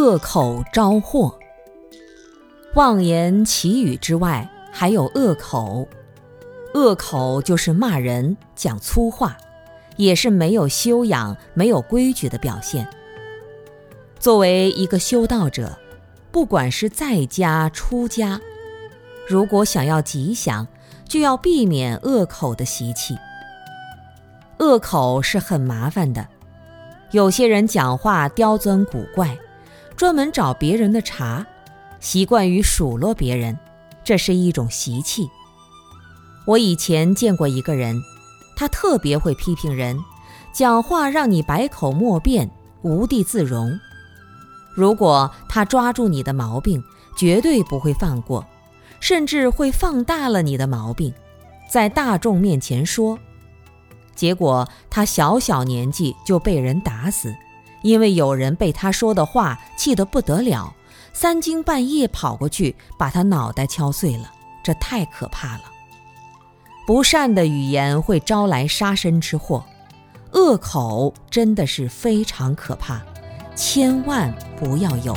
恶口招祸。妄言绮语之外，还有恶口。恶口就是骂人、讲粗话，也是没有修养、没有规矩的表现。作为一个修道者，不管是在家出家，如果想要吉祥，就要避免恶口的习气。恶口是很麻烦的，有些人讲话刁钻古怪。专门找别人的茬，习惯于数落别人，这是一种习气。我以前见过一个人，他特别会批评人，讲话让你百口莫辩，无地自容。如果他抓住你的毛病，绝对不会放过，甚至会放大了你的毛病，在大众面前说。结果他小小年纪就被人打死。因为有人被他说的话气得不得了，三更半夜跑过去把他脑袋敲碎了，这太可怕了。不善的语言会招来杀身之祸，恶口真的是非常可怕，千万不要有。